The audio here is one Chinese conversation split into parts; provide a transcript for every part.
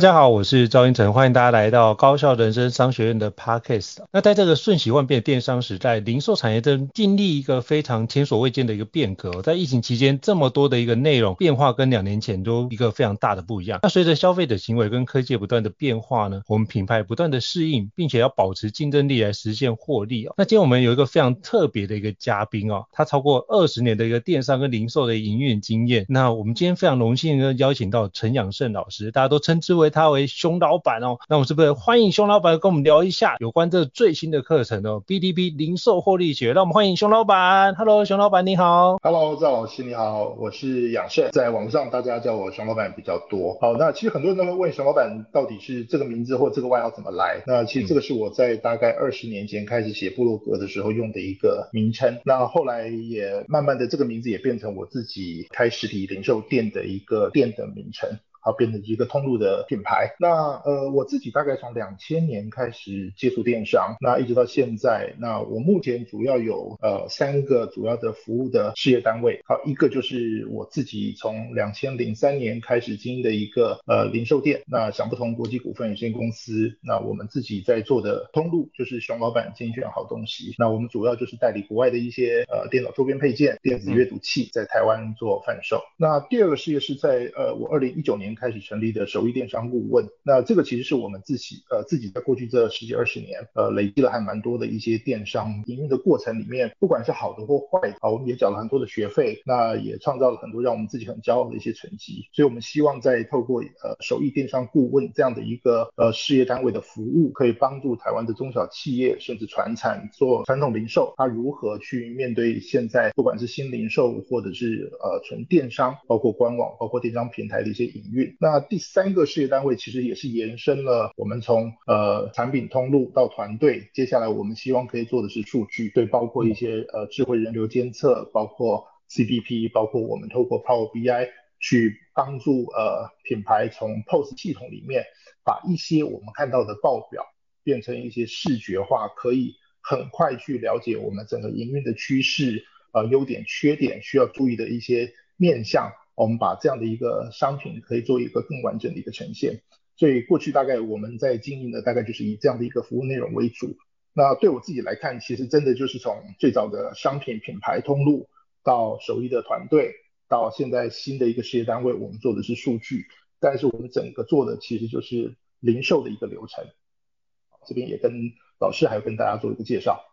大家好，我是赵英成，欢迎大家来到高效人生商学院的 Podcast。那在这个瞬息万变的电商时代，零售产业正经历一个非常前所未见的一个变革。在疫情期间，这么多的一个内容变化跟两年前都一个非常大的不一样。那随着消费者行为跟科技不断的变化呢，我们品牌不断的适应，并且要保持竞争力来实现获利。那今天我们有一个非常特别的一个嘉宾哦，他超过二十年的一个电商跟零售的营运经验。那我们今天非常荣幸的邀请到陈养胜老师，大家都称之为。他为熊老板哦，那我们是不是欢迎熊老板跟我们聊一下有关这最新的课程哦？BDB 零售获利学，让我们欢迎熊老板。Hello，熊老板你好。Hello，赵老师你好，我是养胜，在网上大家叫我熊老板比较多。好，那其实很多人都会问熊老板到底是这个名字或这个外号怎么来？那其实这个是我在大概二十年前开始写部落格的时候用的一个名称。那后来也慢慢的这个名字也变成我自己开实体零售店的一个店的名称。好，变成一个通路的品牌。那呃，我自己大概从两千年开始接触电商，那一直到现在。那我目前主要有呃三个主要的服务的事业单位。好，一个就是我自己从两千零三年开始经营的一个呃零售店，那想不同国际股份有限公司。那我们自己在做的通路就是熊老板精选好东西。那我们主要就是代理国外的一些呃电脑周边配件、电子阅读器，在台湾做贩售。那第二个事业是在呃我二零一九年。开始成立的手艺电商顾问，那这个其实是我们自己呃自己在过去这十几二十年呃累积了还蛮多的一些电商营运的过程里面，不管是好的或坏的啊，我们也缴了很多的学费，那也创造了很多让我们自己很骄傲的一些成绩。所以，我们希望在透过呃手艺电商顾问这样的一个呃事业单位的服务，可以帮助台湾的中小企业甚至传产做传统零售，它如何去面对现在不管是新零售或者是呃纯电商，包括官网，包括电商平台的一些营运。那第三个事业单位其实也是延伸了我们从呃产品通路到团队，接下来我们希望可以做的是数据，对，包括一些呃智慧人流监测，包括 CDP，包括我们透过 Power BI 去帮助呃品牌从 POS 系统里面把一些我们看到的报表变成一些视觉化，可以很快去了解我们整个营运的趋势，呃优点缺点需要注意的一些面向。我们把这样的一个商品可以做一个更完整的一个呈现，所以过去大概我们在经营的大概就是以这样的一个服务内容为主。那对我自己来看，其实真的就是从最早的商品品牌通路，到手艺的团队，到现在新的一个事业单位，我们做的是数据，但是我们整个做的其实就是零售的一个流程。这边也跟老师还有跟大家做一个介绍。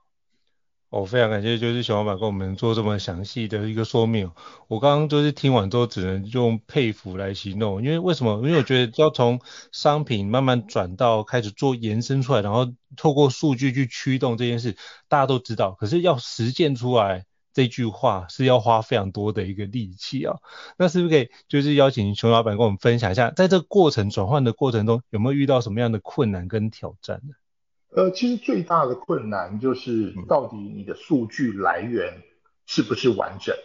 我、哦、非常感谢，就是熊老板跟我们做这么详细的一个说明。我刚刚就是听完之后，只能用佩服来形容。因为为什么？因为我觉得要从商品慢慢转到开始做延伸出来，然后透过数据去驱动这件事，大家都知道。可是要实践出来这句话，是要花非常多的一个力气啊。那是不是可以就是邀请熊老板跟我们分享一下，在这个过程转换的过程中，有没有遇到什么样的困难跟挑战呢？呃，其实最大的困难就是到底你的数据来源是不是完整？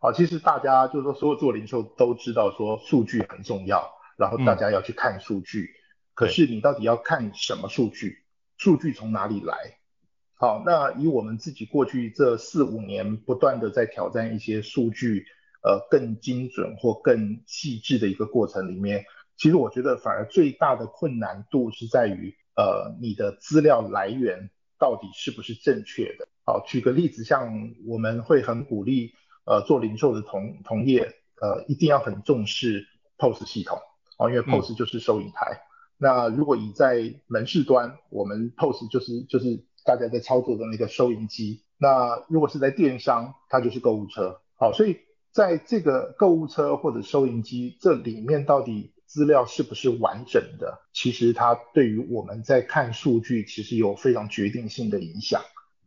啊，其实大家就是说，所有做零售都知道说数据很重要，然后大家要去看数据。可是你到底要看什么数据？数据从哪里来？好，那以我们自己过去这四五年不断的在挑战一些数据，呃，更精准或更细致的一个过程里面，其实我觉得反而最大的困难度是在于，呃，你的资料来源到底是不是正确的。好，举个例子，像我们会很鼓励，呃，做零售的同同业，呃，一定要很重视 POS 系统，哦，因为 POS 就是收银台。嗯那如果你在门市端，我们 POS 就是就是大家在操作的那个收银机。那如果是在电商，它就是购物车。好，所以在这个购物车或者收银机这里面，到底资料是不是完整的？其实它对于我们在看数据，其实有非常决定性的影响。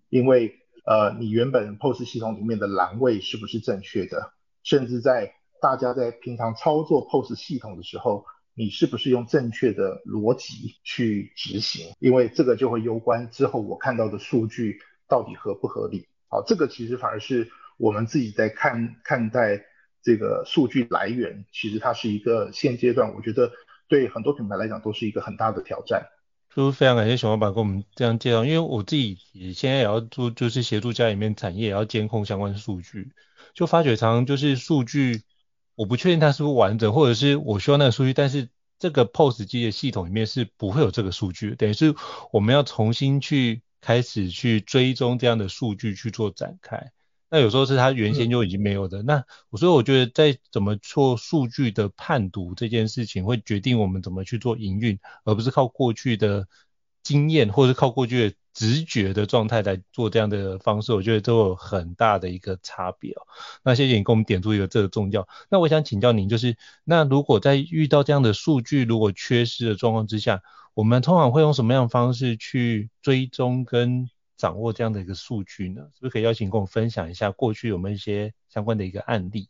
因为呃，你原本 POS 系统里面的栏位是不是正确的？甚至在大家在平常操作 POS 系统的时候。你是不是用正确的逻辑去执行？因为这个就会攸关之后我看到的数据到底合不合理。好，这个其实反而是我们自己在看看待这个数据来源，其实它是一个现阶段我觉得对很多品牌来讲都是一个很大的挑战。就非常感谢熊老板跟我们这样介绍，因为我自己也现在也要做，就是协助家里面产业也要监控相关数据，就发觉常常就是数据。我不确定它是不是完整，或者是我需要那个数据，但是这个 POS 机的系统里面是不会有这个数据，等于是我们要重新去开始去追踪这样的数据去做展开。那有时候是它原先就已经没有的。嗯、那所以我觉得在怎么做数据的判读这件事情，会决定我们怎么去做营运，而不是靠过去的经验，或者是靠过去的。直觉的状态来做这样的方式，我觉得都有很大的一个差别哦。那谢谢你给我们点出一个这个重要。那我想请教您，就是那如果在遇到这样的数据如果缺失的状况之下，我们通常会用什么样的方式去追踪跟掌握这样的一个数据呢？是不是可以邀请跟我分享一下过去有没有一些相关的一个案例？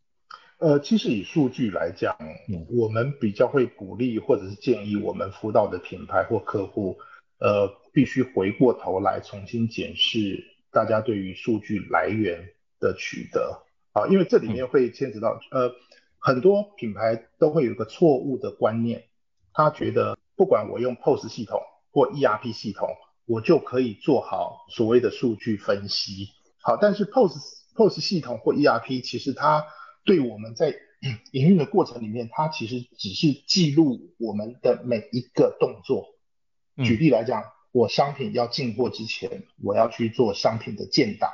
呃，其实以数据来讲，嗯，我们比较会鼓励或者是建议我们辅导的品牌或客户。呃，必须回过头来重新检视大家对于数据来源的取得啊，因为这里面会牵扯到呃，很多品牌都会有一个错误的观念，他觉得不管我用 POS 系统或 ERP 系统，我就可以做好所谓的数据分析。好，但是 POS POS 系统或 ERP 其实它对我们在营运的过程里面，它其实只是记录我们的每一个动作。举例来讲，我商品要进货之前，我要去做商品的建档。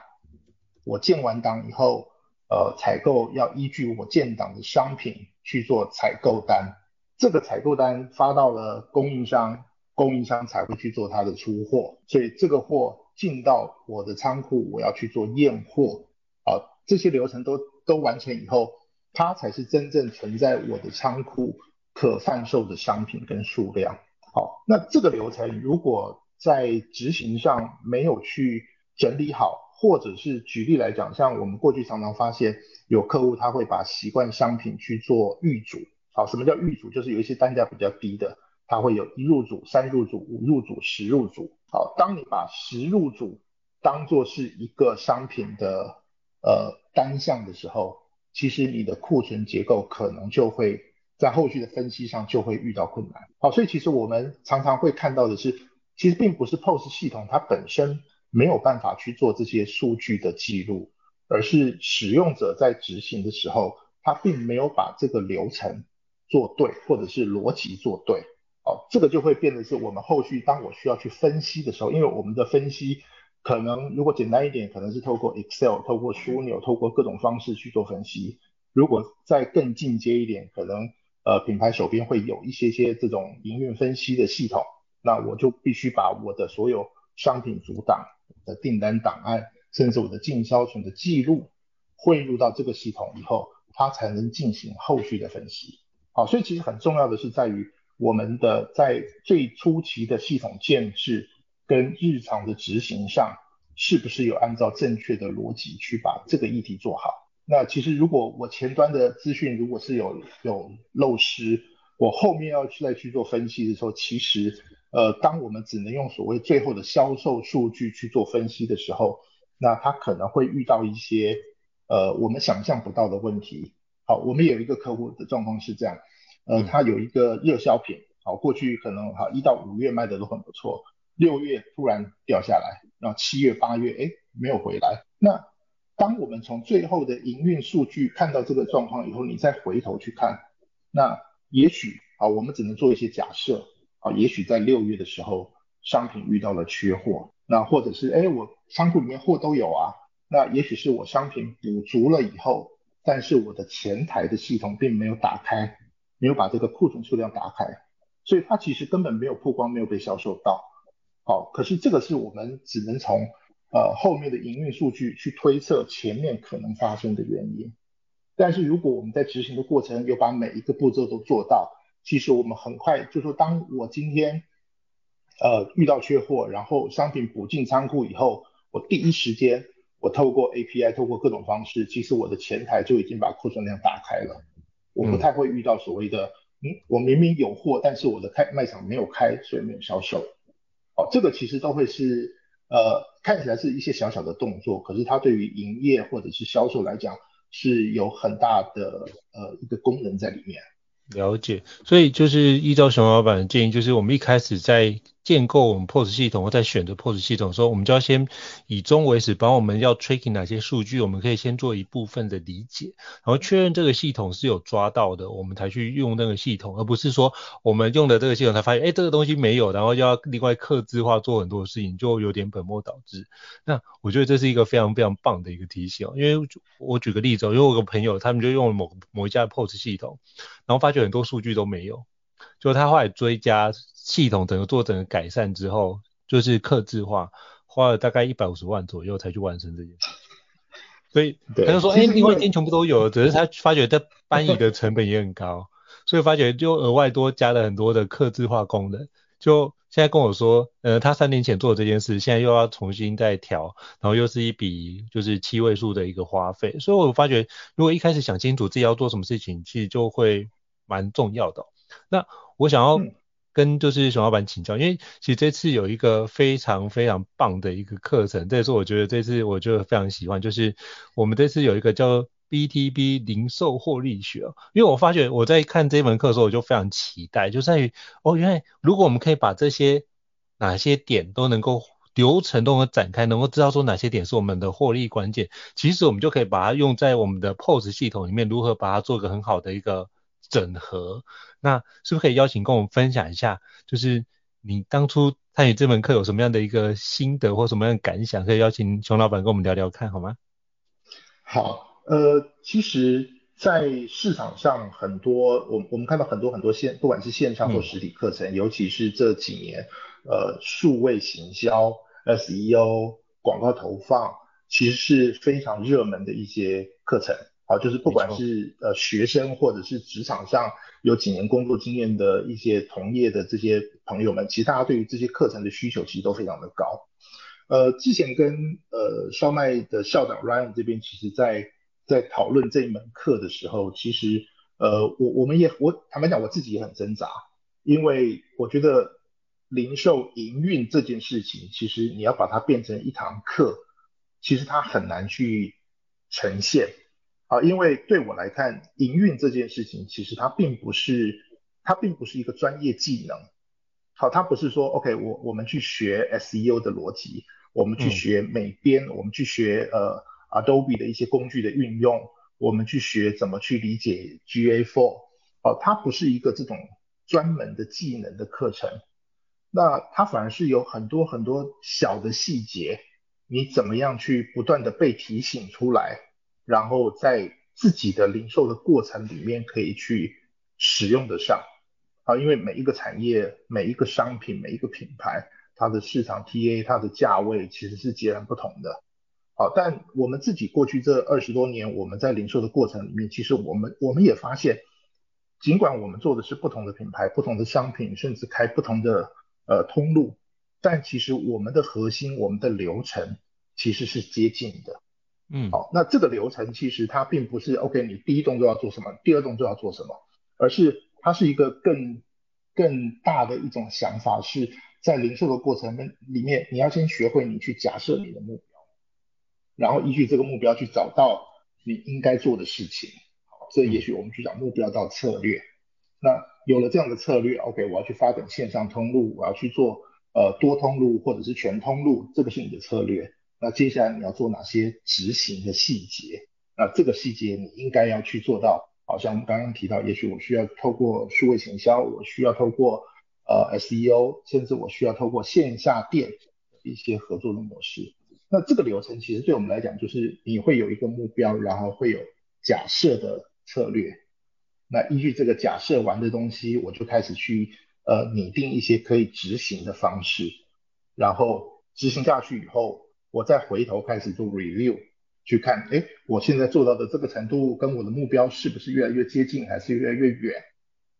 我建完档以后，呃，采购要依据我建档的商品去做采购单。这个采购单发到了供应商，供应商才会去做它的出货。所以这个货进到我的仓库，我要去做验货。好，这些流程都都完成以后，它才是真正存在我的仓库可贩售的商品跟数量。好，那这个流程如果在执行上没有去整理好，或者是举例来讲，像我们过去常常发现有客户他会把习惯商品去做预组。好，什么叫预组？就是有一些单价比较低的，它会有一入组、三入组、五入组、十入组。好，当你把十入组当做是一个商品的呃单项的时候，其实你的库存结构可能就会。在后续的分析上就会遇到困难。好，所以其实我们常常会看到的是，其实并不是 POS 系统它本身没有办法去做这些数据的记录，而是使用者在执行的时候，他并没有把这个流程做对，或者是逻辑做对。好，这个就会变得是我们后续当我需要去分析的时候，因为我们的分析可能如果简单一点，可能是透过 Excel、透过枢纽、透过各种方式去做分析。如果再更进阶一点，可能呃，品牌手边会有一些些这种营运分析的系统，那我就必须把我的所有商品组档的订单档案，甚至我的进销存的记录汇入到这个系统以后，它才能进行后续的分析。好，所以其实很重要的是在于我们的在最初期的系统建设跟日常的执行上，是不是有按照正确的逻辑去把这个议题做好。那其实如果我前端的资讯如果是有有漏失，我后面要去再去做分析的时候，其实呃，当我们只能用所谓最后的销售数据去做分析的时候，那它可能会遇到一些呃我们想象不到的问题。好，我们有一个客户的状况是这样，呃，它有一个热销品，好，过去可能好一到五月卖的都很不错，六月突然掉下来，然后七月、八月，哎，没有回来。那当我们从最后的营运数据看到这个状况以后，你再回头去看，那也许啊，我们只能做一些假设啊，也许在六月的时候，商品遇到了缺货，那或者是哎，我仓库里面货都有啊，那也许是我商品补足了以后，但是我的前台的系统并没有打开，没有把这个库存数量打开，所以它其实根本没有曝光，没有被销售到。好，可是这个是我们只能从呃后面的营运数据去推测前面可能发生的原因。但是如果我们在执行的过程有把每一个步骤都做到，其实我们很快就说，当我今天呃遇到缺货，然后商品补进仓库以后，我第一时间我透过 API，透过各种方式，其实我的前台就已经把库存量打开了。我不太会遇到所谓的，嗯，我明明有货，但是我的开卖场没有开，所以没有销售。哦，这个其实都会是呃看起来是一些小小的动作，可是它对于营业或者是销售来讲是有很大的呃一个功能在里面。了解，所以就是依照熊老板的建议，就是我们一开始在建构我们 POS 系统或在选择 POS 系统的时候，我们就要先以终为始，把我们要 tracking 哪些数据，我们可以先做一部分的理解，然后确认这个系统是有抓到的，我们才去用那个系统，而不是说我们用的这个系统才发现，哎，这个东西没有，然后就要另外刻字化做很多事情，就有点本末倒置。那我觉得这是一个非常非常棒的一个提醒，因为我举个例子，因为我有个朋友，他们就用了某某一家的 POS 系统，然后发觉很多数据都没有，就他后来追加。系统整个做整个改善之后，就是刻字化，花了大概一百五十万左右才去完成这件事。所以他就说，哎，另外一件全部都有，只是他发觉这搬移的成本也很高，所以发觉就额外多加了很多的刻字化功能。就现在跟我说，呃，他三年前做的这件事，现在又要重新再调，然后又是一笔就是七位数的一个花费。所以我发觉，如果一开始想清楚自己要做什么事情，其实就会蛮重要的。那我想要。跟就是熊老板请教，因为其实这次有一个非常非常棒的一个课程，这也是我觉得这次我就非常喜欢，就是我们这次有一个叫 BTB 零售获利学。因为我发觉我在看这门课的时候，我就非常期待，就在于哦，原来如果我们可以把这些哪些点都能够流程都能展开，能够知道说哪些点是我们的获利关键，其实我们就可以把它用在我们的 POS 系统里面，如何把它做个很好的一个整合。那是不是可以邀请跟我们分享一下，就是你当初参与这门课有什么样的一个心得或什么样的感想？可以邀请熊老板跟我们聊聊看好吗？好，呃，其实，在市场上很多，我我们看到很多很多线，不管是线上或实体课程，嗯、尤其是这几年，呃，数位行销、SEO、广告投放，其实是非常热门的一些课程。好，就是不管是呃学生或者是职场上有几年工作经验的一些同业的这些朋友们，其实大家对于这些课程的需求其实都非常的高。呃，之前跟呃烧麦的校长 Ryan 这边，其实在在讨论这一门课的时候，其实呃我我们也我坦白讲我自己也很挣扎，因为我觉得零售营运这件事情，其实你要把它变成一堂课，其实它很难去呈现。啊，因为对我来看，营运这件事情其实它并不是，它并不是一个专业技能。好，它不是说，OK，我我们去学 SEO 的逻辑，我们去学美编，嗯、我们去学呃 Adobe 的一些工具的运用，我们去学怎么去理解 GA4。哦，它不是一个这种专门的技能的课程。那它反而是有很多很多小的细节，你怎么样去不断的被提醒出来。然后在自己的零售的过程里面可以去使用得上啊，因为每一个产业、每一个商品、每一个品牌，它的市场 TA、它的价位其实是截然不同的。好，但我们自己过去这二十多年，我们在零售的过程里面，其实我们我们也发现，尽管我们做的是不同的品牌、不同的商品，甚至开不同的呃通路，但其实我们的核心、我们的流程其实是接近的。嗯，好，那这个流程其实它并不是 OK，你第一动作要做什么，第二动作要做什么，而是它是一个更更大的一种想法，是在零售的过程里面，你要先学会你去假设你的目标，然后依据这个目标去找到你应该做的事情。好，这也许我们去讲目标到策略。那有了这样的策略，OK，我要去发展线上通路，我要去做呃多通路或者是全通路，这个是你的策略。那接下来你要做哪些执行的细节？那这个细节你应该要去做到。好像我们刚刚提到，也许我需要透过数位行销，我需要透过呃 SEO，甚至我需要透过线下店一些合作的模式。那这个流程其实对我们来讲，就是你会有一个目标，然后会有假设的策略。那依据这个假设完的东西，我就开始去呃拟定一些可以执行的方式，然后执行下去以后，我再回头开始做 review。去看，哎，我现在做到的这个程度跟我的目标是不是越来越接近，还是越来越远？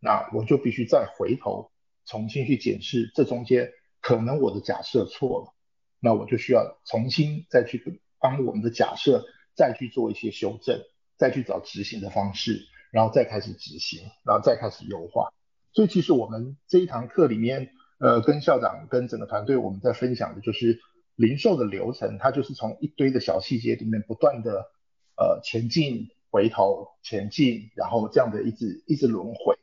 那我就必须再回头重新去检视这中间可能我的假设错了，那我就需要重新再去帮我们的假设再去做一些修正，再去找执行的方式，然后再开始执行，然后再开始优化。所以其实我们这一堂课里面，呃，跟校长跟整个团队我们在分享的就是。零售的流程，它就是从一堆的小细节里面不断的呃前进、回头、前进，然后这样的一直一直轮回。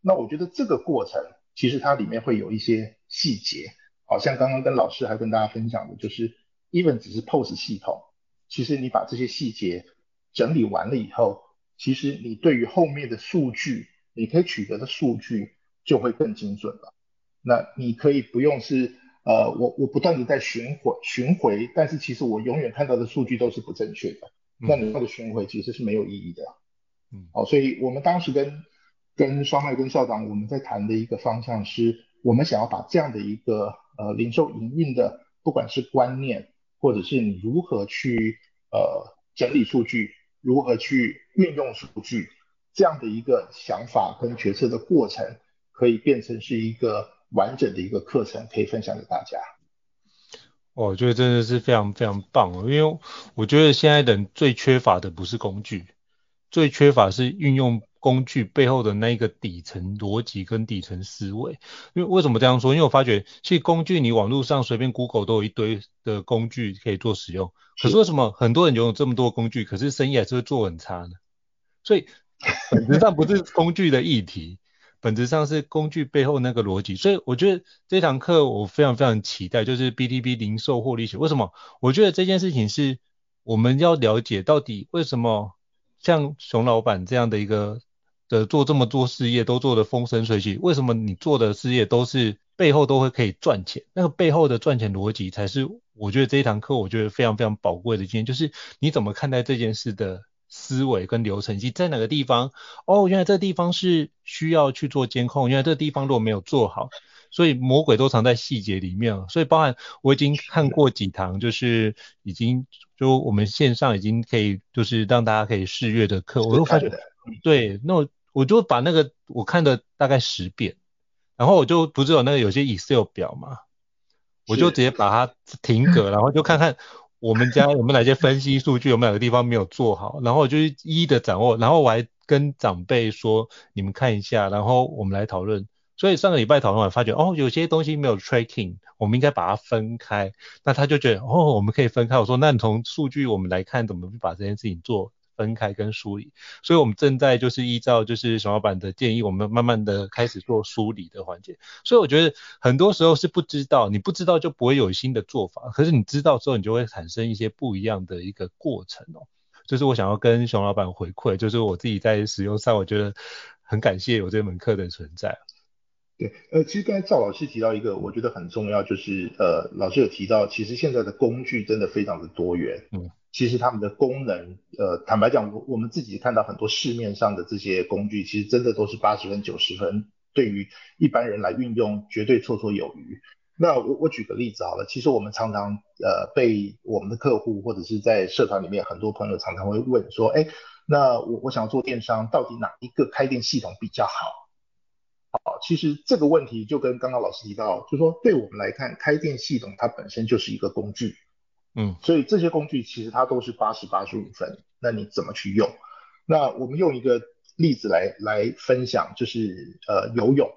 那我觉得这个过程其实它里面会有一些细节，好像刚刚跟老师还跟大家分享的，就是 even 只是 POS 系统，其实你把这些细节整理完了以后，其实你对于后面的数据，你可以取得的数据就会更精准了。那你可以不用是。呃，我我不断的在巡回巡回，但是其实我永远看到的数据都是不正确的。那你那个巡回其实是没有意义的。嗯，好，所以我们当时跟跟双麦跟校长我们在谈的一个方向是，我们想要把这样的一个呃零售营运的，不管是观念，或者是你如何去呃整理数据，如何去运用数据，这样的一个想法跟决策的过程，可以变成是一个。完整的一个课程可以分享给大家。我觉得真的是非常非常棒哦，因为我觉得现在人最缺乏的不是工具，最缺乏是运用工具背后的那一个底层逻辑跟底层思维。因为为什么这样说？因为我发觉其实工具你网络上随便 Google 都有一堆的工具可以做使用，可是为什么很多人拥有这么多工具，可是生意还是会做很差呢？所以本质上不是工具的议题。本质上是工具背后那个逻辑，所以我觉得这堂课我非常非常期待，就是 BTB 零售获利学。为什么？我觉得这件事情是我们要了解到底为什么像熊老板这样的一个的做这么多事业都做得风生水起，为什么你做的事业都是背后都会可以赚钱？那个背后的赚钱逻辑才是我觉得这一堂课我觉得非常非常宝贵的一件，就是你怎么看待这件事的。思维跟流程，以及在哪个地方？哦，原来这个地方是需要去做监控。原来这个地方如果没有做好，所以魔鬼都藏在细节里面。所以包含我已经看过几堂，就是已经就我们线上已经可以，就是让大家可以试阅的课，我就发觉，对，那我我就把那个我看的大概十遍，然后我就不是有那个有些 Excel 表嘛，我就直接把它停格，然后就看看。我们家有没有哪些分析数据，有没有哪个地方没有做好，然后我就一一的掌握，然后我还跟长辈说，你们看一下，然后我们来讨论。所以上个礼拜讨论完，发觉哦，有些东西没有 tracking，我们应该把它分开。那他就觉得哦，我们可以分开。我说，那你从数据我们来看，怎么把这件事情做？分开跟梳理，所以我们正在就是依照就是熊老板的建议，我们慢慢的开始做梳理的环节。所以我觉得很多时候是不知道，你不知道就不会有新的做法，可是你知道之后，你就会产生一些不一样的一个过程哦。就是我想要跟熊老板回馈，就是我自己在使用上，我觉得很感谢有这门课的存在。对，呃，其实刚才赵老师提到一个，我觉得很重要，就是呃，老师有提到，其实现在的工具真的非常的多元，嗯。其实他们的功能，呃，坦白讲，我我们自己看到很多市面上的这些工具，其实真的都是八十分、九十分，对于一般人来运用，绝对绰绰有余。那我我举个例子好了，其实我们常常呃被我们的客户或者是在社团里面很多朋友常常会问说，哎，那我我想做电商，到底哪一个开店系统比较好？好，其实这个问题就跟刚刚老师提到，就说对我们来看，开店系统它本身就是一个工具。嗯，所以这些工具其实它都是八十八十五分，那你怎么去用？那我们用一个例子来来分享，就是呃游泳，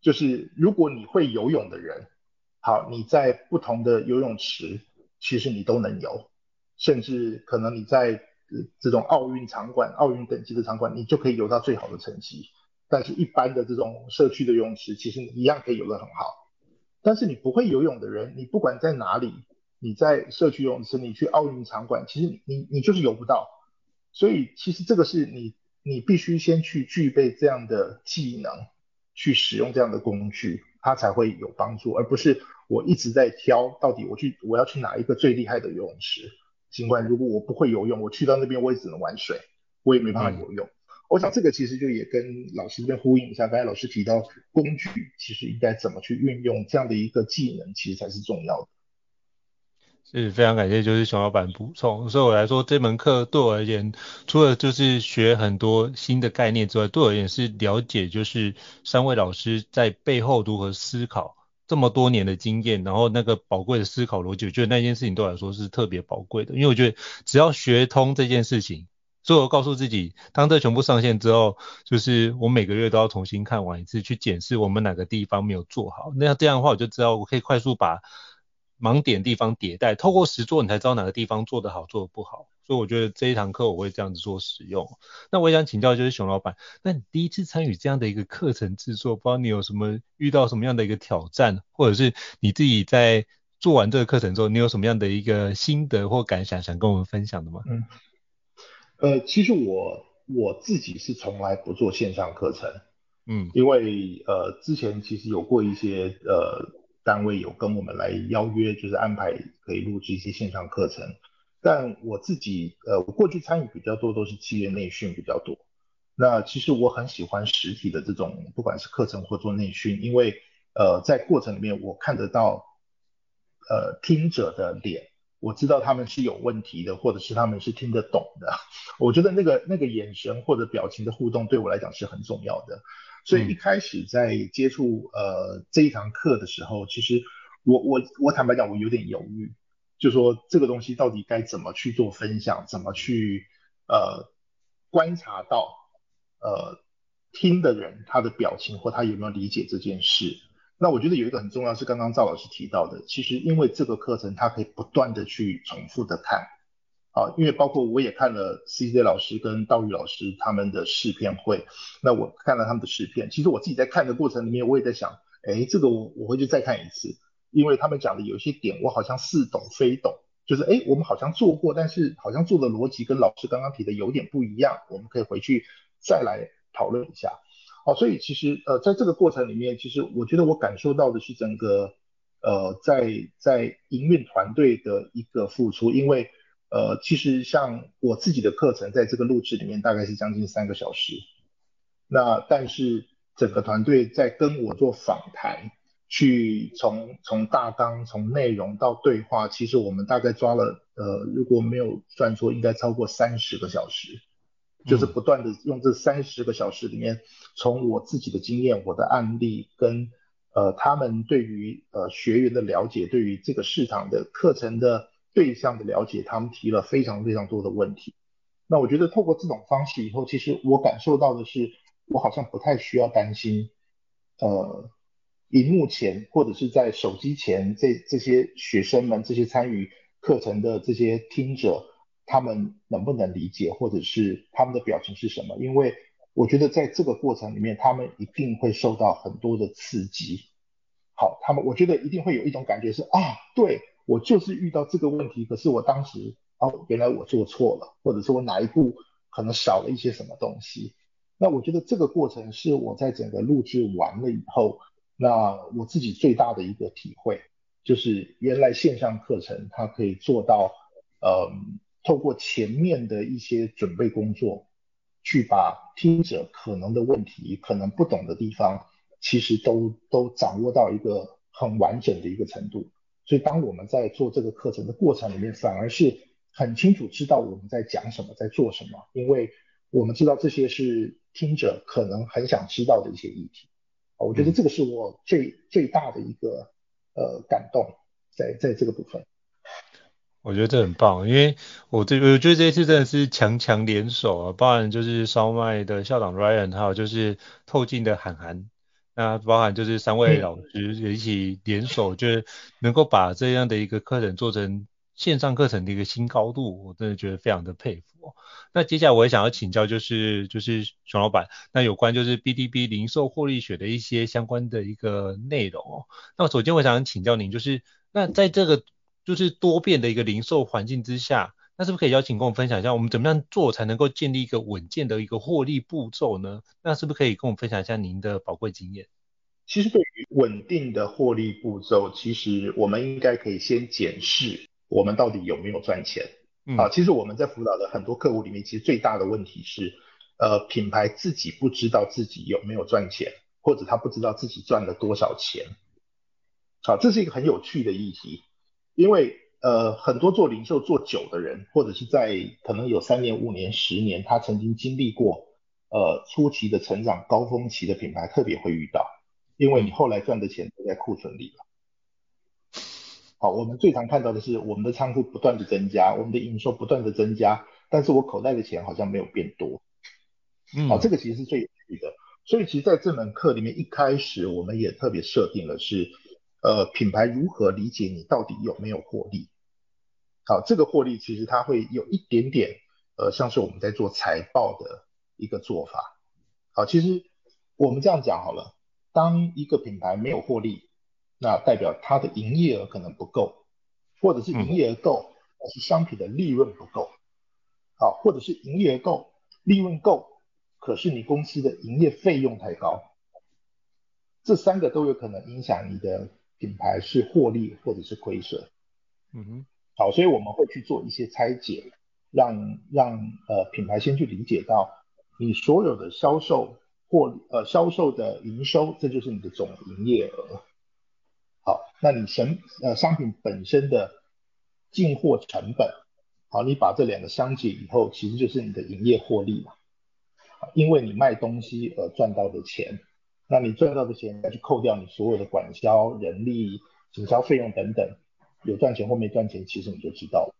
就是如果你会游泳的人，好，你在不同的游泳池，其实你都能游，甚至可能你在这种奥运场馆、奥运等级的场馆，你就可以游到最好的成绩。但是，一般的这种社区的泳池，其实你一样可以游得很好。但是你不会游泳的人，你不管在哪里，你在社区游泳池，你去奥运场馆，其实你你你就是游不到。所以其实这个是你你必须先去具备这样的技能，去使用这样的工具，它才会有帮助，而不是我一直在挑到底我去我要去哪一个最厉害的游泳池。尽管如果我不会游泳，我去到那边我也只能玩水，我也没办法游泳。嗯我想这个其实就也跟老师这边呼应一下，刚才老师提到工具其实应该怎么去运用这样的一个技能，其实才是重要的。是非常感谢，就是熊老板补充。所以我来说，这门课对我而言，除了就是学很多新的概念之外，对我而言是了解就是三位老师在背后如何思考这么多年的经验，然后那个宝贵的思考逻辑，我觉得那件事情对我来说是特别宝贵的，因为我觉得只要学通这件事情。所以我告诉自己，当这全部上线之后，就是我每个月都要重新看完一次，去检视我们哪个地方没有做好。那样这样的话，我就知道我可以快速把盲点地方迭代。透过实做，你才知道哪个地方做得好，做得不好。所以我觉得这一堂课我会这样子做使用。那我也想请教，就是熊老板，那你第一次参与这样的一个课程制作，不知道你有什么遇到什么样的一个挑战，或者是你自己在做完这个课程之后，你有什么样的一个心得或感想，想跟我们分享的吗？嗯。呃，其实我我自己是从来不做线上课程，嗯，因为呃之前其实有过一些呃单位有跟我们来邀约，就是安排可以录制一些线上课程，但我自己呃我过去参与比较多都是企业内训比较多，那其实我很喜欢实体的这种不管是课程或做内训，因为呃在过程里面我看得到呃听者的脸。我知道他们是有问题的，或者是他们是听得懂的。我觉得那个那个眼神或者表情的互动对我来讲是很重要的。所以一开始在接触呃这一堂课的时候，其实我我我坦白讲，我有点犹豫，就说这个东西到底该怎么去做分享，怎么去呃观察到呃听的人他的表情或他有没有理解这件事。那我觉得有一个很重要是刚刚赵老师提到的，其实因为这个课程它可以不断的去重复的看，啊，因为包括我也看了 CJ 老师跟道玉老师他们的试片会，那我看了他们的试片，其实我自己在看的过程里面，我也在想，哎，这个我我回去再看一次，因为他们讲的有些点我好像似懂非懂，就是哎，我们好像做过，但是好像做的逻辑跟老师刚刚提的有点不一样，我们可以回去再来讨论一下。好，所以其实呃，在这个过程里面，其实我觉得我感受到的是整个呃，在在营运团队的一个付出，因为呃，其实像我自己的课程，在这个录制里面大概是将近三个小时，那但是整个团队在跟我做访谈，去从从大纲、从内容到对话，其实我们大概抓了呃，如果没有算错，应该超过三十个小时。就是不断的用这三十个小时里面，从我自己的经验、我的案例跟呃他们对于呃学员的了解，对于这个市场的课程的对象的了解，他们提了非常非常多的问题。那我觉得透过这种方式以后，其实我感受到的是，我好像不太需要担心，呃，荧幕前或者是在手机前这这些学生们、这些参与课程的这些听者。他们能不能理解，或者是他们的表情是什么？因为我觉得在这个过程里面，他们一定会受到很多的刺激。好，他们我觉得一定会有一种感觉是啊，对，我就是遇到这个问题，可是我当时哦，原来我做错了，或者是我哪一步可能少了一些什么东西。那我觉得这个过程是我在整个录制完了以后，那我自己最大的一个体会，就是原来线上课程它可以做到，嗯。透过前面的一些准备工作，去把听者可能的问题、可能不懂的地方，其实都都掌握到一个很完整的一个程度。所以，当我们在做这个课程的过程里面，反而是很清楚知道我们在讲什么，在做什么，因为我们知道这些是听者可能很想知道的一些议题。我觉得这个是我最最大的一个呃感动，在在这个部分。我觉得这很棒，因为我这我觉得这一次真的是强强联手啊，包含就是烧麦的校长 Ryan，还有就是透镜的涵涵，那包含就是三位老师也一起联手，就是能够把这样的一个课程做成线上课程的一个新高度，我真的觉得非常的佩服哦。那接下来我也想要请教，就是就是熊老板，那有关就是 BDB 零售获利学的一些相关的一个内容哦。那首先我想请教您，就是那在这个就是多变的一个零售环境之下，那是不是可以邀请跟我们分享一下，我们怎么样做才能够建立一个稳健的一个获利步骤呢？那是不是可以跟我们分享一下您的宝贵经验？其实对于稳定的获利步骤，其实我们应该可以先检视我们到底有没有赚钱。嗯、啊，其实我们在辅导的很多客户里面，其实最大的问题是，呃，品牌自己不知道自己有没有赚钱，或者他不知道自己赚了多少钱。好、啊，这是一个很有趣的议题，因为呃，很多做零售做久的人，或者是在可能有三年、五年、十年，他曾经经历过呃初期的成长高峰期的品牌，特别会遇到。因为你后来赚的钱都在库存里了。好，我们最常看到的是我们的仓库不断的增加，我们的营收不断的增加，但是我口袋的钱好像没有变多。嗯，好，这个其实是最有趣的。所以其实在这门课里面，一开始我们也特别设定了是，呃，品牌如何理解你到底有没有获利。好，这个获利其实它会有一点点，呃，像是我们在做财报的一个做法。好，其实我们这样讲好了。当一个品牌没有获利，那代表它的营业额可能不够，或者是营业额够，但是商品的利润不够，好，或者是营业额够，利润够，可是你公司的营业费用太高，这三个都有可能影响你的品牌是获利或者是亏损。嗯哼，好，所以我们会去做一些拆解，让让呃品牌先去理解到你所有的销售。或呃销售的营收，这就是你的总营业额。好，那你成呃商品本身的进货成本，好，你把这两个相减以后，其实就是你的营业获利嘛。因为你卖东西而赚到的钱，那你赚到的钱再去扣掉你所有的管销、人力、行销费用等等，有赚钱或没赚钱，其实你就知道了。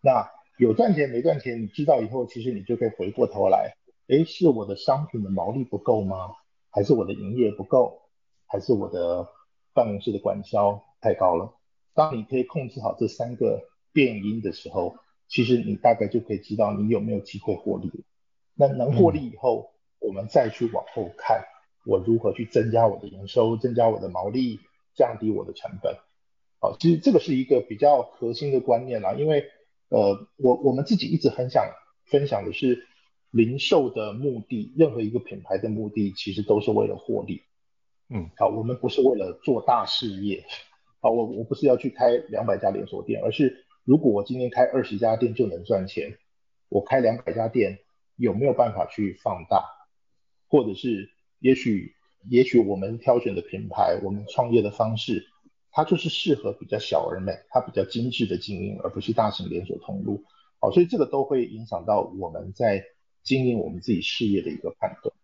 那有赚钱没赚钱，你知道以后，其实你就可以回过头来。诶，是我的商品的毛利不够吗？还是我的营业不够？还是我的办公室的管销太高了？当你可以控制好这三个变因的时候，其实你大概就可以知道你有没有机会获利。那能获利以后，我们再去往后看，我如何去增加我的营收，增加我的毛利，降低我的成本。好，其实这个是一个比较核心的观念啦，因为呃，我我们自己一直很想分享的是。零售的目的，任何一个品牌的目的，其实都是为了获利。嗯，好，我们不是为了做大事业。好，我我不是要去开两百家连锁店，而是如果我今天开二十家店就能赚钱，我开两百家店有没有办法去放大？或者是也许也许我们挑选的品牌，我们创业的方式，它就是适合比较小而美，它比较精致的经营，而不是大型连锁通路。好，所以这个都会影响到我们在。经营我们自己事业的一个判断，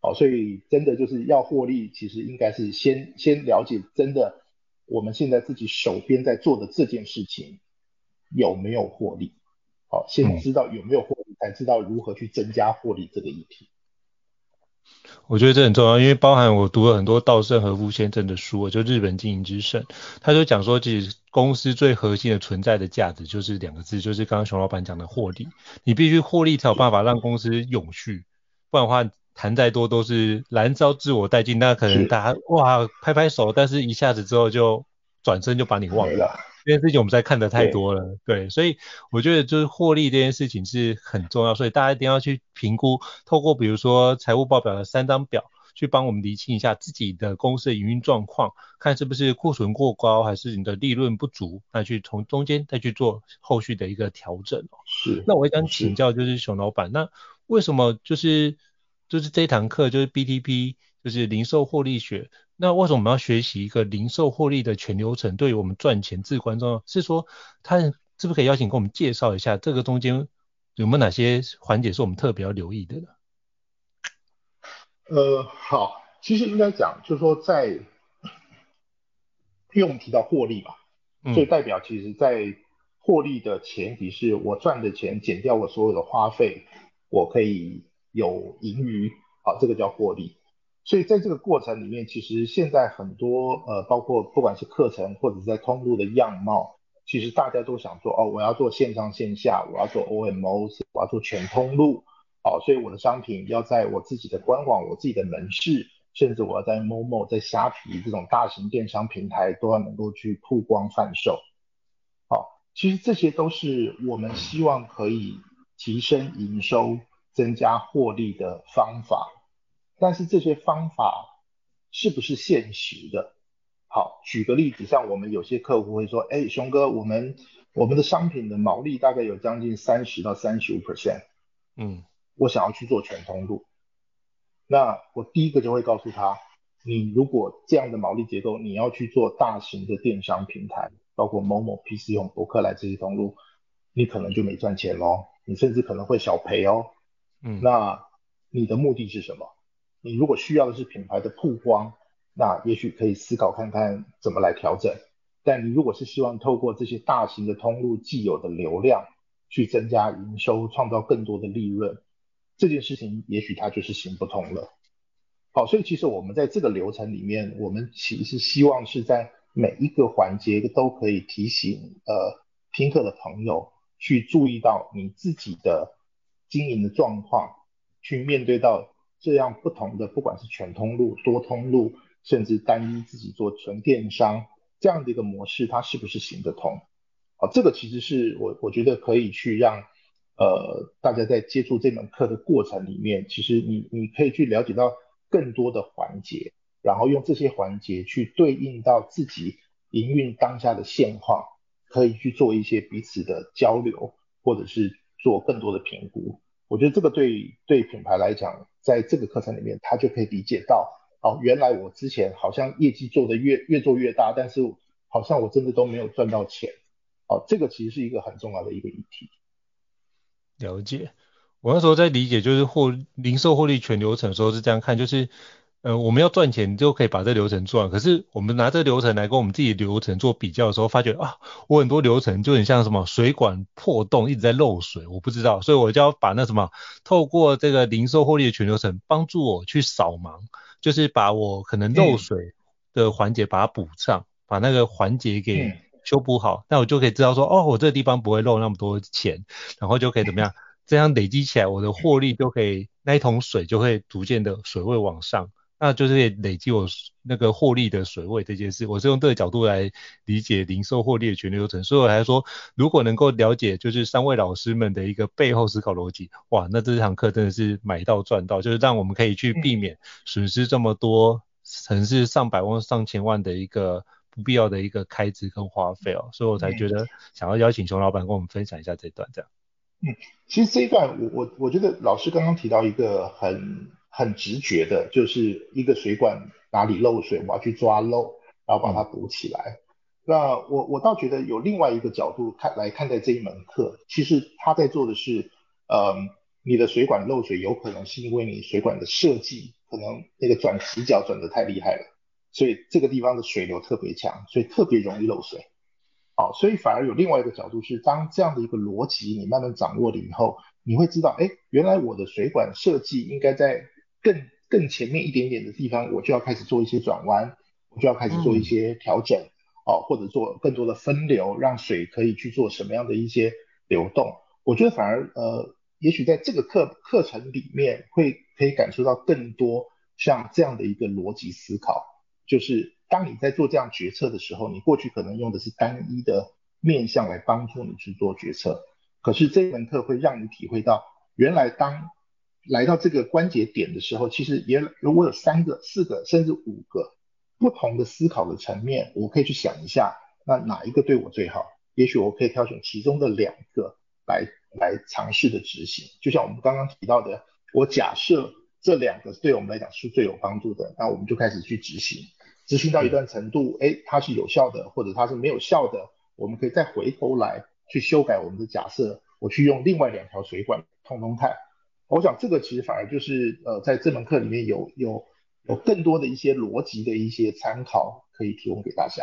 好，所以真的就是要获利，其实应该是先先了解真的我们现在自己手边在做的这件事情有没有获利，好，先知道有没有获利，才知道如何去增加获利这个议题。我觉得这很重要，因为包含我读了很多稻盛和夫先生的书，就日本经营之圣，他就讲说，其实公司最核心的存在的价值就是两个字，就是刚刚熊老板讲的获利。你必须获利才有办法让公司永续，不然的话谈再多都是燃烧自我殆尽，那可能大家哇拍拍手，但是一下子之后就转身就把你忘了。这件事情我们在看的太多了，对，对，所以我觉得就是获利这件事情是很重要，所以大家一定要去评估，透过比如说财务报表的三张表，去帮我们厘清一下自己的公司的营运状况，看是不是库存过高，还是你的利润不足，那去从中间再去做后续的一个调整哦。是。那我也想请教，就是熊老板，那为什么就是就是这堂课就是 BTP 就是零售获利学？那为什么我们要学习一个零售获利的全流程？对于我们赚钱至关重要。是说，他是不是可以邀请跟我们介绍一下这个中间有没有哪些环节是我们特别要留意的呢？呃，好，其实应该讲，就是说在，因为我们提到获利嘛，所以代表其实在获利的前提是我赚的钱减掉我所有的花费，我可以有盈余，好，这个叫获利。所以在这个过程里面，其实现在很多呃，包括不管是课程或者是在通路的样貌，其实大家都想做哦，我要做线上线下，我要做 OMO，我要做全通路，哦，所以我的商品要在我自己的官网、我自己的门市，甚至我要在 Momo、在虾皮这种大型电商平台都要能够去曝光贩售。好、哦，其实这些都是我们希望可以提升营收、增加获利的方法，但是这些方法是不是现实的？好，举个例子，像我们有些客户会说，哎，熊哥，我们我们的商品的毛利大概有将近三十到三十五 percent，嗯，我想要去做全通路，那我第一个就会告诉他，你如果这样的毛利结构，你要去做大型的电商平台，包括某某 PChome、博客来这些通路，你可能就没赚钱喽，你甚至可能会小赔哦，嗯，那你的目的是什么？你如果需要的是品牌的曝光。那也许可以思考看看怎么来调整，但你如果是希望透过这些大型的通路既有的流量去增加营收，创造更多的利润，这件事情也许它就是行不通了。好，所以其实我们在这个流程里面，我们其实希望是在每一个环节都可以提醒呃听课的朋友去注意到你自己的经营的状况，去面对到这样不同的，不管是全通路、多通路。甚至单一自己做纯电商这样的一个模式，它是不是行得通？啊，这个其实是我我觉得可以去让呃大家在接触这门课的过程里面，其实你你可以去了解到更多的环节，然后用这些环节去对应到自己营运当下的现况，可以去做一些彼此的交流，或者是做更多的评估。我觉得这个对对品牌来讲，在这个课程里面，他就可以理解到。哦，原来我之前好像业绩做得越越做越大，但是好像我真的都没有赚到钱。哦，这个其实是一个很重要的一个议题。了解，我那时候在理解就是获零售获利全流程的时候是这样看，就是呃我们要赚钱就可以把这流程做完，可是我们拿这个流程来跟我们自己流程做比较的时候，发觉啊我很多流程就很像什么水管破洞一直在漏水，我不知道，所以我就要把那什么透过这个零售获利的全流程帮助我去扫盲。就是把我可能漏水的环节把它补上，嗯、把那个环节给修补好，那、嗯、我就可以知道说，哦，我这个地方不会漏那么多钱，然后就可以怎么样，这样累积起来，我的获利就可以，那一桶水就会逐渐的水位往上，那就是累积我那个获利的水位这件事。我是用这个角度来理解零售获利的全流程，所以我来说，如果能够了解就是三位老师们的一个背后思考逻辑，哇，那这堂课真的是买到赚到，就是让我们可以去避免损失这么多，可能是上百万、上千万的一个不必要的一个开支跟花费哦，所以我才觉得想要邀请熊老板跟我们分享一下这段这样。嗯，其实这一段我我我觉得老师刚刚提到一个很很直觉的，就是一个水管哪里漏水，我要去抓漏，然后把它补起来。那我我倒觉得有另外一个角度看来看待这一门课，其实他在做的是，呃，你的水管漏水有可能是因为你水管的设计可能那个转死角转得太厉害了，所以这个地方的水流特别强，所以特别容易漏水。好，所以反而有另外一个角度是，当这样的一个逻辑你慢慢掌握了以后，你会知道，哎，原来我的水管设计应该在更更前面一点点的地方，我就要开始做一些转弯，我就要开始做一些调整。嗯哦，或者做更多的分流，让水可以去做什么样的一些流动？我觉得反而呃，也许在这个课课程里面会可以感受到更多像这样的一个逻辑思考，就是当你在做这样决策的时候，你过去可能用的是单一的面向来帮助你去做决策，可是这门课会让你体会到，原来当来到这个关节点的时候，其实也如果有三个、四个甚至五个。不同的思考的层面，我可以去想一下，那哪一个对我最好？也许我可以挑选其中的两个来来尝试的执行。就像我们刚刚提到的，我假设这两个对我们来讲是最有帮助的，那我们就开始去执行。执行到一段程度，哎，它是有效的，或者它是没有效的，我们可以再回头来去修改我们的假设。我去用另外两条水管通通看。我想这个其实反而就是呃，在这门课里面有有。有更多的一些逻辑的一些参考可以提供给大家。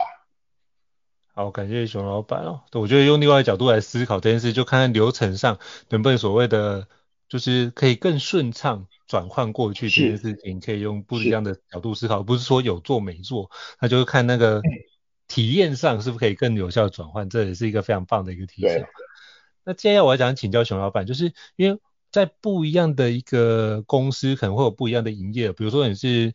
好，感谢熊老板哦。我觉得用另外一个角度来思考这件事，就看看流程上能不能所谓的就是可以更顺畅转换过去这件事情，可以用不一样的角度思考，不是说有做没做，那就是看那个体验上是不是可以更有效转换？这也是一个非常棒的一个提醒。那接下来我要想请教熊老板，就是因为在不一样的一个公司可能会有不一样的营业，比如说你是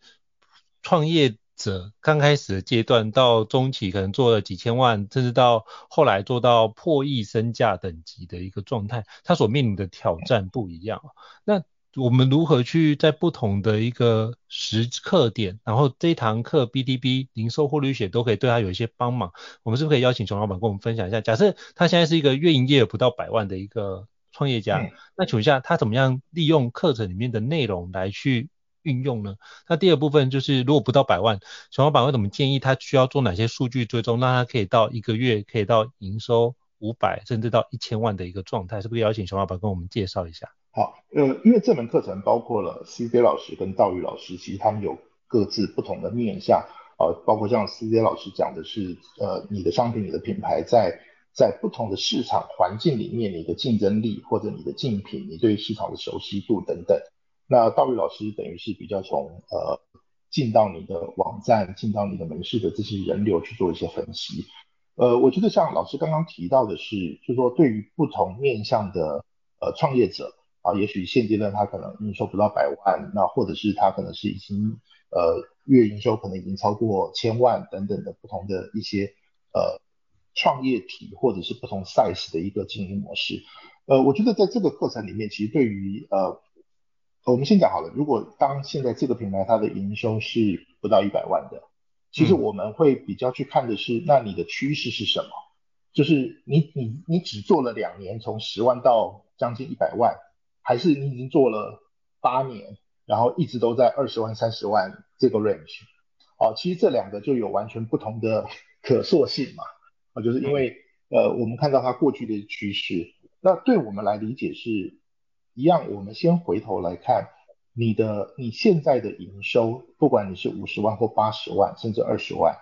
创业者，刚开始的阶段到中期可能做了几千万，甚至到后来做到破亿身价等级的一个状态，它所面临的挑战不一样。那我们如何去在不同的一个时刻点，然后这堂课 BDB 零售获利学都可以对他有一些帮忙。我们是不是可以邀请熊老板跟我们分享一下？假设他现在是一个月营业额不到百万的一个创业家，嗯、那请问一下他怎么样利用课程里面的内容来去运用呢？那第二部分就是如果不到百万，熊老板会怎么建议他需要做哪些数据追踪，让他可以到一个月可以到营收五百甚至到一千万的一个状态？是不是邀请熊老板跟我们介绍一下？好，呃，因为这门课程包括了 CJ 老师跟道宇老师，其实他们有各自不同的面向，呃，包括像 CJ 老师讲的是，呃，你的商品、你的品牌在在不同的市场环境里面，你的竞争力或者你的竞品，你对市场的熟悉度等等。那道宇老师等于是比较从呃进到你的网站、进到你的门市的这些人流去做一些分析。呃，我觉得像老师刚刚提到的是，就是说对于不同面向的呃创业者。啊，也许现阶段他可能营收不到百万，那或者是他可能是已经呃月营收可能已经超过千万等等的不同的一些呃创业体或者是不同 size 的一个经营模式。呃，我觉得在这个课程里面，其实对于呃我们先讲好了，如果当现在这个品牌它的营收是不到一百万的，其实我们会比较去看的是，那你的趋势是什么？就是你你你只做了两年，从十万到将近一百万。还是你已经做了八年，然后一直都在二十万、三十万这个 range，哦，其实这两个就有完全不同的可塑性嘛，啊，就是因为呃，我们看到它过去的趋势，那对我们来理解是一样。我们先回头来看你的你现在的营收，不管你是五十万或八十万，甚至二十万，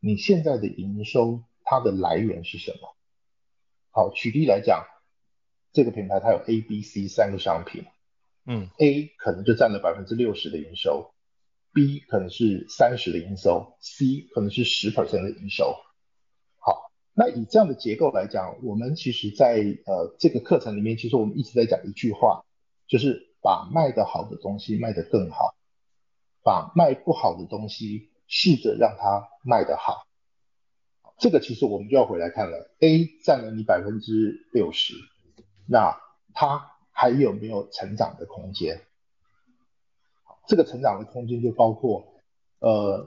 你现在的营收它的来源是什么？好，举例来讲。这个品牌它有 A、B、C 三个商品，嗯，A 可能就占了百分之六十的营收，B 可能是三十的营收，C 可能是十 percent 的营收。那以这样的结构来讲，我们其实在呃这个课程里面，其实我们一直在讲一句话，就是把卖得好的东西卖得更好，把卖不好的东西试着让它卖得好。这个其实我们就要回来看了，A 占了你百分之六十。那它还有没有成长的空间？这个成长的空间就包括，呃，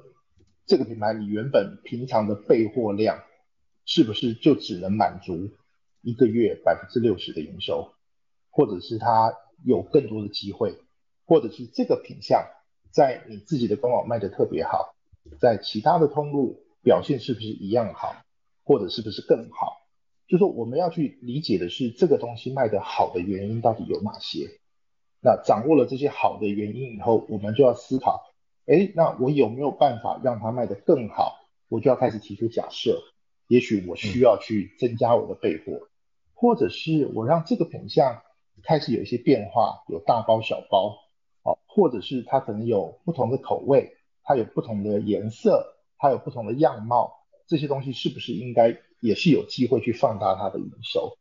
这个品牌你原本平常的备货量是不是就只能满足一个月百分之六十的营收，或者是它有更多的机会，或者是这个品项在你自己的官网卖得特别好，在其他的通路表现是不是一样好，或者是不是更好？就说我们要去理解的是这个东西卖得好的原因到底有哪些？那掌握了这些好的原因以后，我们就要思考，哎，那我有没有办法让它卖得更好？我就要开始提出假设，也许我需要去增加我的备货，或者是我让这个品项开始有一些变化，有大包小包，哦，或者是它可能有不同的口味，它有不同的颜色，它有不同的样貌，这些东西是不是应该？也是有机会去放大它的营收，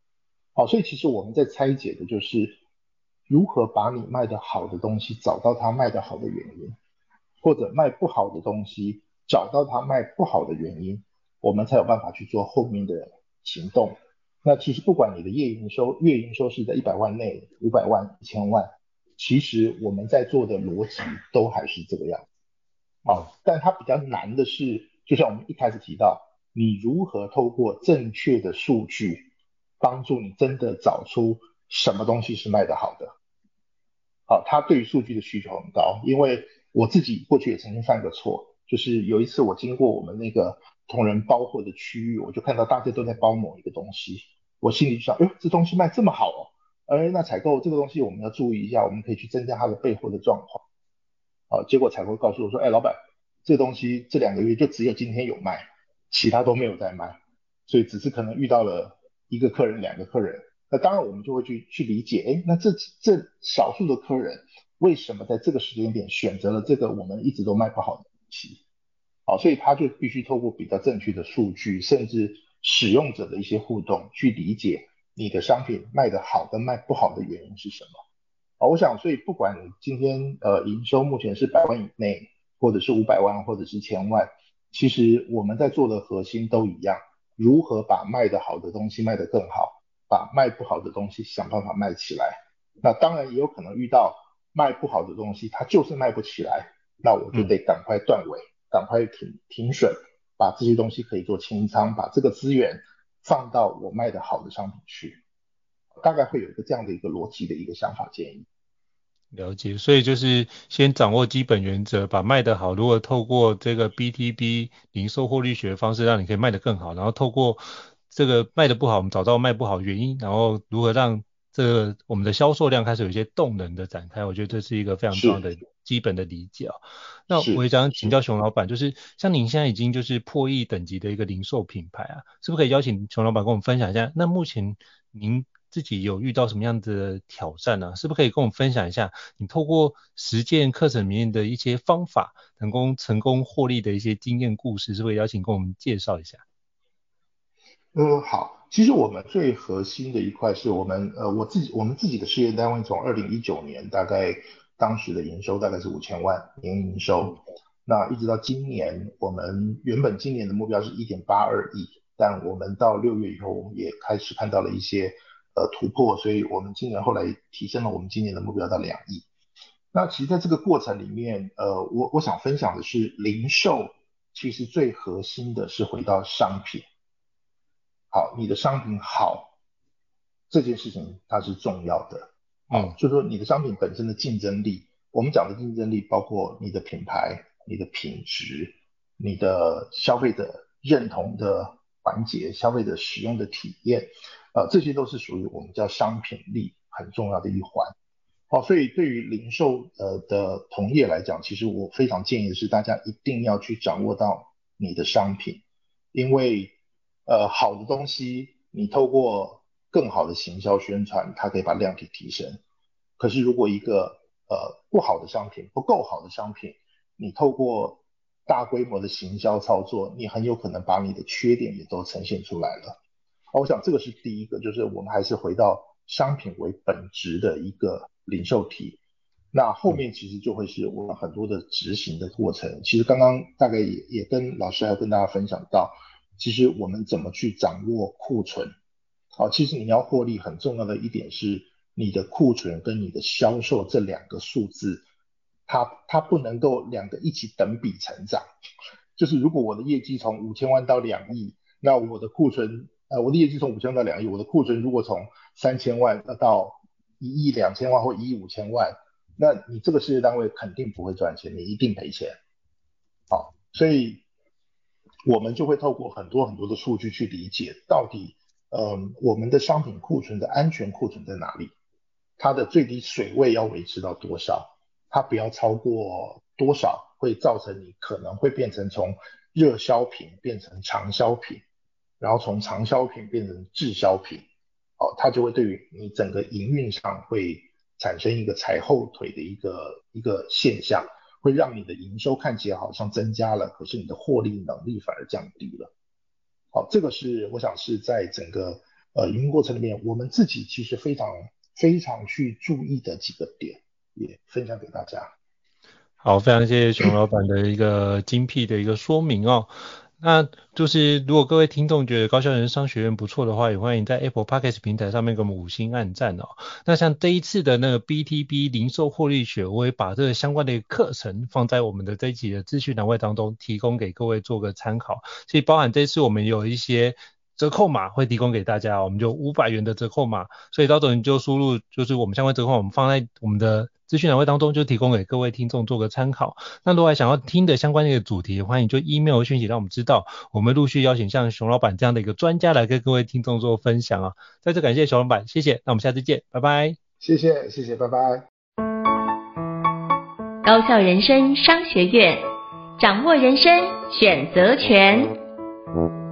好，所以其实我们在拆解的就是如何把你卖得好的东西找到它卖得好的原因，或者卖不好的东西找到它卖不好的原因，我们才有办法去做后面的行动。那其实不管你的月营收月营收是在一百万内、五百万、一千万，其实我们在做的逻辑都还是这个样子。好，但它比较难的是，就像我们一开始提到。你如何透过正确的数据，帮助你真的找出什么东西是卖得好的？好，他对于数据的需求很高，因为我自己过去也曾经犯过错，就是有一次我经过我们那个同仁包货的区域，我就看到大家都在包某一个东西，我心里就想，哎，这东西卖这么好哦，哎，那采购这个东西我们要注意一下，我们可以去增加它的备货的状况。好，结果采购告诉我说，哎，老板，这东西这两个月就只有今天有卖。其他都没有在卖，所以只是可能遇到了一个客人、两个客人。那当然我们就会去去理解，哎，那这这少数的客人为什么在这个时间点选择了这个我们一直都卖不好的好，所以他就必须透过比较正确的数据，甚至使用者的一些互动，去理解你的商品卖得好跟卖不好的原因是什么。我想，所以不管今天呃营收目前是百万以内，或者是五百万，或者是千万，其实我们在做的核心都一样，如何把卖得好的东西卖得更好，把卖不好的东西想办法卖起来。那当然也有可能遇到卖不好的东西，它就是卖不起来，那我就得赶快断尾。嗯赶快停停损，把这些东西可以做清仓，把这个资源放到我卖的好的商品去，大概会有一个这样的一个逻辑的一个想法建议。了解，所以就是先掌握基本原则，把卖得好，如果透过这个 BTB 零售获利学的方式，让你可以卖得更好，然后透过这个卖得不好，我们找到卖不好的原因，然后如何让这个我们的销售量开始有一些动能的展开，我觉得这是一个非常重要的基本的理解啊。那我也想请教熊老板，就是像您现在已经就是破亿等级的一个零售品牌啊，是不是可以邀请熊老板跟我们分享一下？那目前您自己有遇到什么样子的挑战呢？是不是可以跟我们分享一下你透过实践课程里面的一些方法，成功成功获利的一些经验故事，是不是邀请跟我们介绍一下？嗯，好。其实我们最核心的一块是我们呃，我自己我们自己的事业单位从二零一九年大概当时的营收大概是五千万年营收，那一直到今年，我们原本今年的目标是一点八二亿，但我们到六月以后，我们也开始看到了一些呃突破，所以我们今年后来提升了我们今年的目标到两亿。那其实在这个过程里面，呃，我我想分享的是零售其实最核心的是回到商品。好，你的商品好，这件事情它是重要的。嗯，就是说你的商品本身的竞争力，我们讲的竞争力包括你的品牌、你的品质、你的消费者认同的环节、消费者使用的体验，呃，这些都是属于我们叫商品力很重要的一环。好，所以对于零售呃的同业来讲，其实我非常建议的是大家一定要去掌握到你的商品，因为。呃，好的东西，你透过更好的行销宣传，它可以把量体提升。可是，如果一个呃不好的商品，不够好的商品，你透过大规模的行销操作，你很有可能把你的缺点也都呈现出来了。我想这个是第一个，就是我们还是回到商品为本质的一个零售体。那后面其实就会是我们很多的执行的过程。其实刚刚大概也也跟老师还有跟大家分享到。其实我们怎么去掌握库存？好，其实你要获利很重要的一点是你的库存跟你的销售这两个数字，它它不能够两个一起等比成长。就是如果我的业绩从五千万到两亿，那我的库存，呃，我的业绩从五千万到两亿，我的库存如果从三千万到一亿两千万或一亿五千万，那你这个事业单位肯定不会赚钱，你一定赔钱。好，所以。我们就会透过很多很多的数据去理解，到底，嗯，我们的商品库存的安全库存在哪里？它的最低水位要维持到多少？它不要超过多少，会造成你可能会变成从热销品变成长销品，然后从长销品变成滞销品，哦，它就会对于你整个营运上会产生一个踩后腿的一个一个现象。会让你的营收看起来好像增加了，可是你的获利能力反而降低了。好，这个是我想是在整个呃营运过程里面，我们自己其实非常非常去注意的几个点，也分享给大家。好，非常谢谢熊老板的一个精辟的一个说明哦。那就是如果各位听众觉得高效人商学院不错的话，也欢迎在 Apple Podcast 平台上面给我们五星按赞哦。那像这一次的那个 BTB 零售获利学，我也把这个相关的课程放在我们的这一集的资讯栏位当中，提供给各位做个参考。所以包含这次我们有一些折扣码会提供给大家，我们就五百元的折扣码，所以到时候你就输入就是我们相关折扣，我们放在我们的。资讯栏位当中就提供给各位听众做个参考。那如果还想要听的相关的一个主题，欢迎就 email 讯息让我们知道，我们陆续邀请像熊老板这样的一个专家来跟各位听众做分享啊。再次感谢熊老板，谢谢。那我们下次见，拜拜。谢谢，谢谢，拜拜。高校人生商学院，掌握人生选择权。